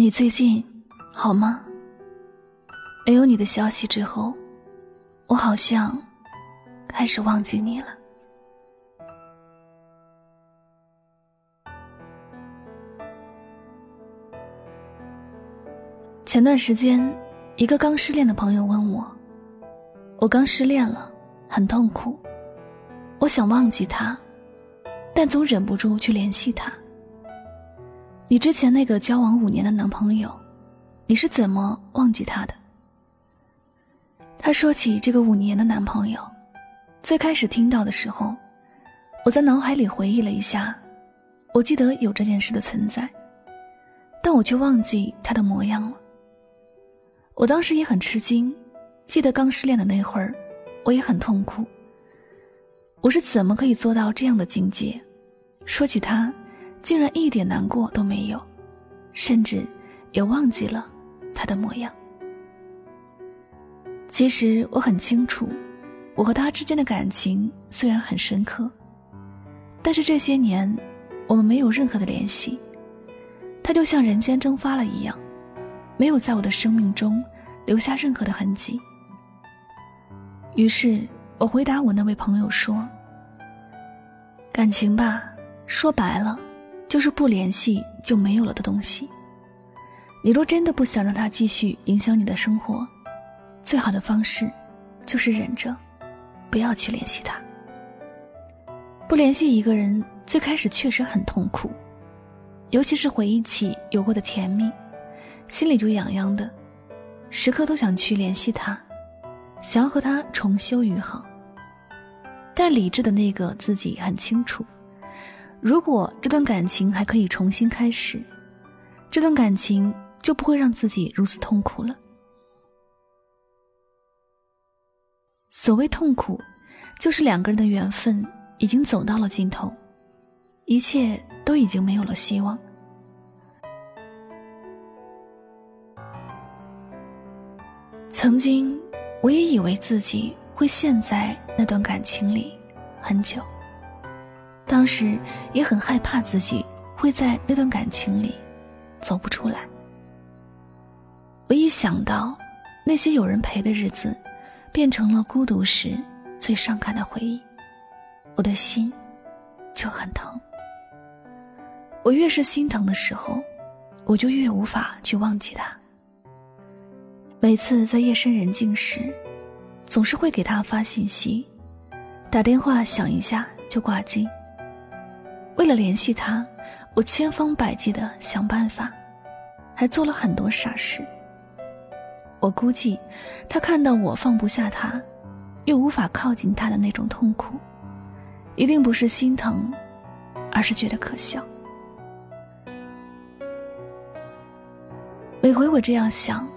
你最近好吗？没有你的消息之后，我好像开始忘记你了。前段时间，一个刚失恋的朋友问我：“我刚失恋了，很痛苦，我想忘记他，但总忍不住去联系他。”你之前那个交往五年的男朋友，你是怎么忘记他的？他说起这个五年的男朋友，最开始听到的时候，我在脑海里回忆了一下，我记得有这件事的存在，但我却忘记他的模样了。我当时也很吃惊，记得刚失恋的那会儿，我也很痛苦。我是怎么可以做到这样的境界？说起他。竟然一点难过都没有，甚至也忘记了他的模样。其实我很清楚，我和他之间的感情虽然很深刻，但是这些年我们没有任何的联系，他就像人间蒸发了一样，没有在我的生命中留下任何的痕迹。于是我回答我那位朋友说：“感情吧，说白了。”就是不联系就没有了的东西。你若真的不想让他继续影响你的生活，最好的方式就是忍着，不要去联系他。不联系一个人，最开始确实很痛苦，尤其是回忆起有过的甜蜜，心里就痒痒的，时刻都想去联系他，想要和他重修于好。但理智的那个自己很清楚。如果这段感情还可以重新开始，这段感情就不会让自己如此痛苦了。所谓痛苦，就是两个人的缘分已经走到了尽头，一切都已经没有了希望。曾经，我也以为自己会陷在那段感情里很久。当时也很害怕自己会在那段感情里走不出来。我一想到那些有人陪的日子变成了孤独时最伤感的回忆，我的心就很疼。我越是心疼的时候，我就越无法去忘记他。每次在夜深人静时，总是会给他发信息，打电话响一下就挂机。为了联系他，我千方百计的想办法，还做了很多傻事。我估计，他看到我放不下他，又无法靠近他的那种痛苦，一定不是心疼，而是觉得可笑。每回我这样想，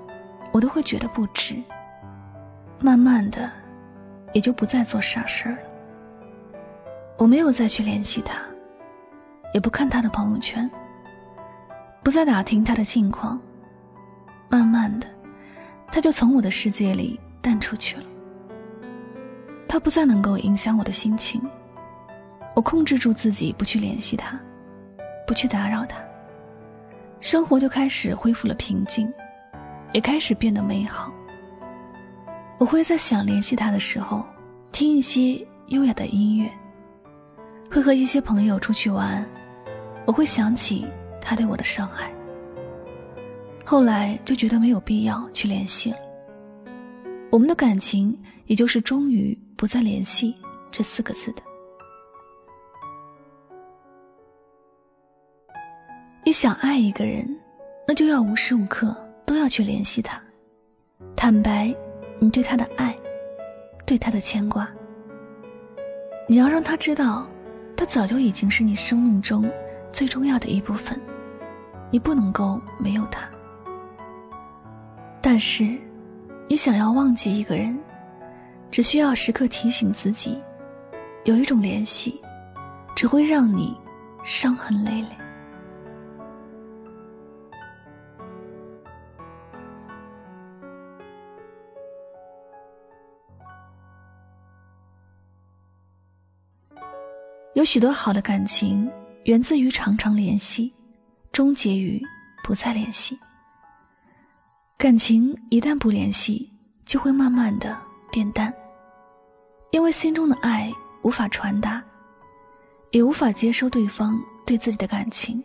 我都会觉得不值。慢慢的，也就不再做傻事了。我没有再去联系他。也不看他的朋友圈，不再打听他的近况。慢慢的，他就从我的世界里淡出去了。他不再能够影响我的心情。我控制住自己，不去联系他，不去打扰他。生活就开始恢复了平静，也开始变得美好。我会在想联系他的时候，听一些优雅的音乐，会和一些朋友出去玩。我会想起他对我的伤害，后来就觉得没有必要去联系了。我们的感情也就是终于不再联系这四个字的。你想爱一个人，那就要无时无刻都要去联系他，坦白你对他的爱，对他的牵挂。你要让他知道，他早就已经是你生命中。最重要的一部分，你不能够没有他。但是，你想要忘记一个人，只需要时刻提醒自己，有一种联系，只会让你伤痕累累。有许多好的感情。源自于常常联系，终结于不再联系。感情一旦不联系，就会慢慢的变淡，因为心中的爱无法传达，也无法接收对方对自己的感情。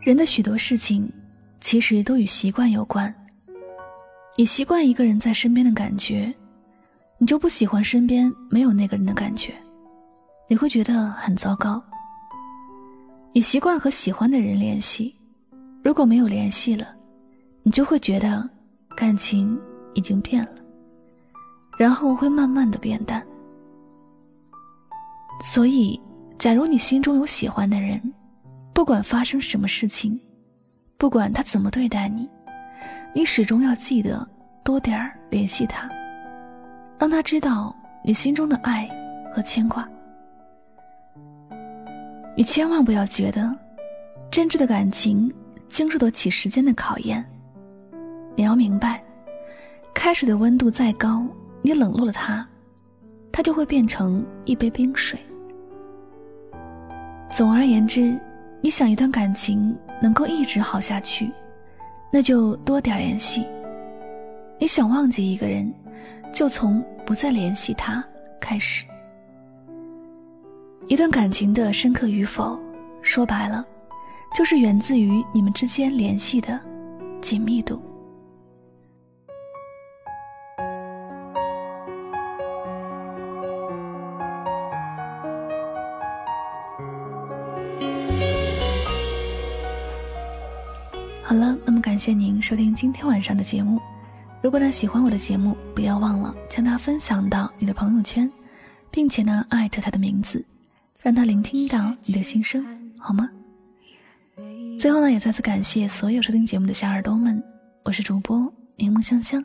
人的许多事情，其实都与习惯有关。你习惯一个人在身边的感觉，你就不喜欢身边没有那个人的感觉，你会觉得很糟糕。你习惯和喜欢的人联系，如果没有联系了。你就会觉得感情已经变了，然后会慢慢的变淡。所以，假如你心中有喜欢的人，不管发生什么事情，不管他怎么对待你，你始终要记得多点儿联系他，让他知道你心中的爱和牵挂。你千万不要觉得，真挚的感情经受得起时间的考验。你要明白，开水的温度再高，你冷落了它，它就会变成一杯冰水。总而言之，你想一段感情能够一直好下去，那就多点联系。你想忘记一个人，就从不再联系他开始。一段感情的深刻与否，说白了，就是源自于你们之间联系的紧密度。好了，那么感谢您收听今天晚上的节目。如果呢喜欢我的节目，不要忘了将它分享到你的朋友圈，并且呢艾特他的名字，让他聆听到你的心声，好吗？最后呢，也再次感谢所有收听节目的小耳朵们，我是主播柠檬香香，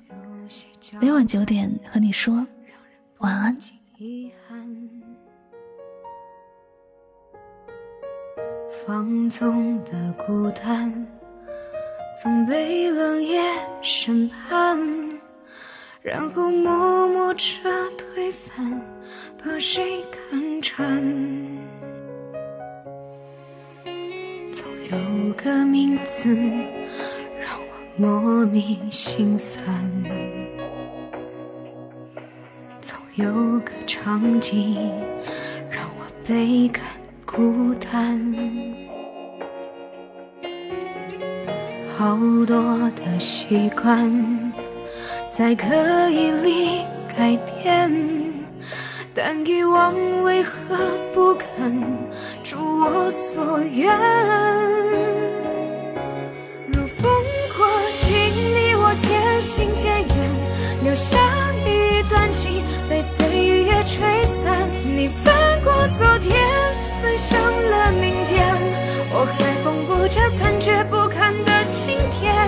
每晚九点和你说晚安。放纵的孤单。总被冷夜审判，然后默默着推翻，把谁看穿？总有个名字让我莫名心酸，总有个场景让我倍感孤单。好多的习惯在刻意里改变，但遗忘为何不肯如我所愿？如风过境，你我渐行渐远，留下一段情被岁月吹散。你翻过昨天，奔向了明天，我还缝补着残缺不堪的。今天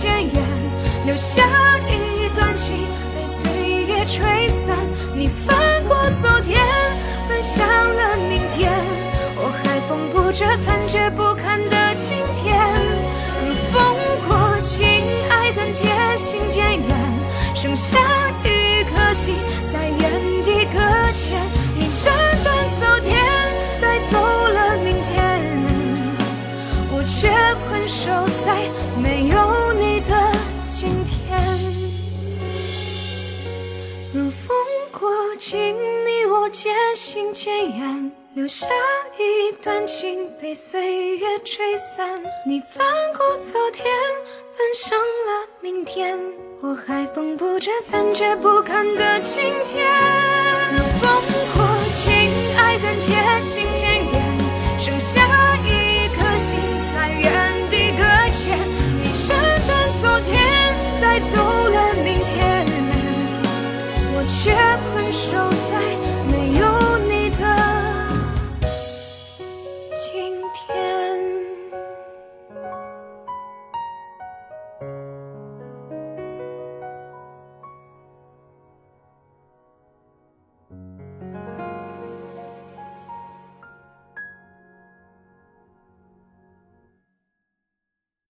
渐远，留下一段情被岁月吹散。你翻过昨天，奔向了明天，我还缝补着残缺不堪的今天。如风过境，爱恨渐行渐远，剩下一颗心在原地搁浅。你斩断昨天，带走了明天，我却困守在。没请你我渐行渐远，留下一段情被岁月吹散。你翻过昨天，奔向了明天。我还缝补着残缺不堪的今天，烽火情，爱恨渐行渐远，剩下一颗心在原地搁浅。你深等昨天，带走。